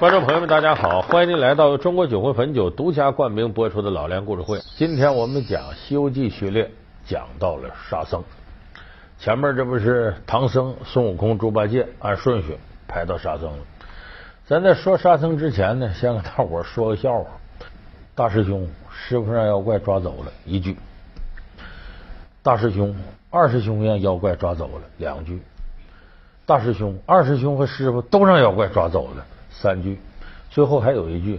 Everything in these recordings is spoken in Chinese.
观众朋友们，大家好，欢迎您来到中国酒魂汾酒独家冠名播出的老梁故事会。今天我们讲《西游记》序列，讲到了沙僧。前面这不是唐僧、孙悟空、猪八戒，按顺序排到沙僧了。咱在说沙僧之前呢，先给大伙说个笑话。大师兄，师傅让妖怪抓走了，一句；大师兄，二师兄让妖怪抓走了，两句；大师兄、二师兄和师傅都让妖怪抓走了。三句，最后还有一句：“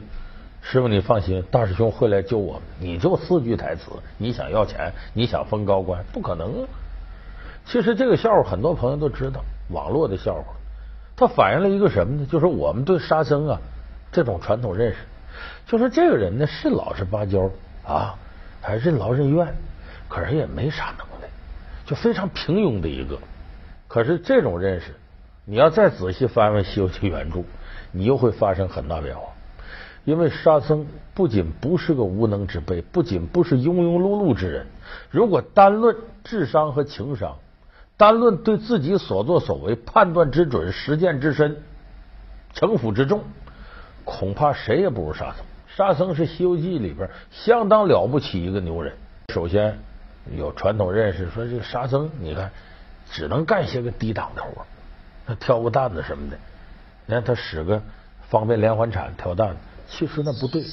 师傅，你放心，大师兄会来救我们。”你就四句台词，你想要钱，你想封高官，不可能。其实这个笑话很多朋友都知道，网络的笑话，它反映了一个什么呢？就是我们对沙僧啊这种传统认识，就是这个人呢是老实巴交啊，还任劳任怨，可是也没啥能耐，就非常平庸的一个。可是这种认识，你要再仔细翻翻《西游记》原著。你又会发生很大变化，因为沙僧不仅不是个无能之辈，不仅不是庸庸碌碌之人。如果单论智商和情商，单论对自己所作所为判断之准、实践之深、城府之重，恐怕谁也不如沙僧。沙僧是《西游记》里边相当了不起一个牛人。首先有传统认识说，这个沙僧你看只能干些个低档的活，他挑个担子什么的。你看他使个方便连环铲挑担，其实那不对。《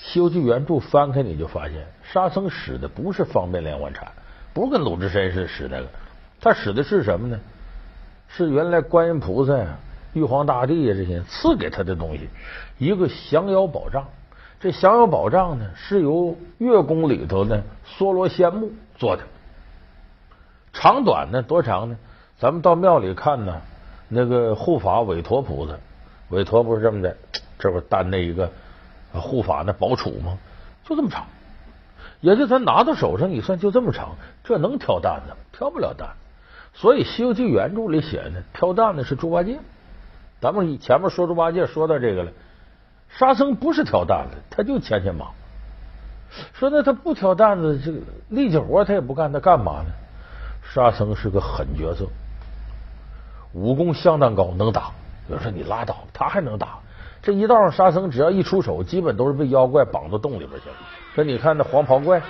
西游记》原著翻开你就发现，沙僧使的不是方便连环铲，不是跟鲁智深似的使那个，他使的是什么呢？是原来观音菩萨呀、玉皇大帝呀这些赐给他的东西，一个降妖宝杖。这降妖宝杖呢，是由月宫里头的梭罗仙木做的，长短呢多长呢？咱们到庙里看呢。那个护法韦陀菩萨，韦陀不是这么的，这不担那一个护法那宝杵吗？就这么长，也就他拿到手上，你算就这么长，这能挑担子？挑不了担。所以《西游记》原著里写的挑担子是猪八戒。咱们前面说猪八戒说到这个了，沙僧不是挑担子，他就牵牵马。说那他不挑担子，这个力气活他也不干，他干嘛呢？沙僧是个狠角色。武功相当高，能打。有人说你拉倒，他还能打。这一道上沙僧只要一出手，基本都是被妖怪绑到洞里边去了。说你看那黄袍怪，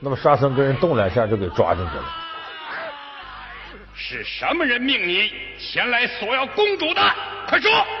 那么沙僧跟人动两下就给抓进去了。是什么人命你前来索要公主的？快说！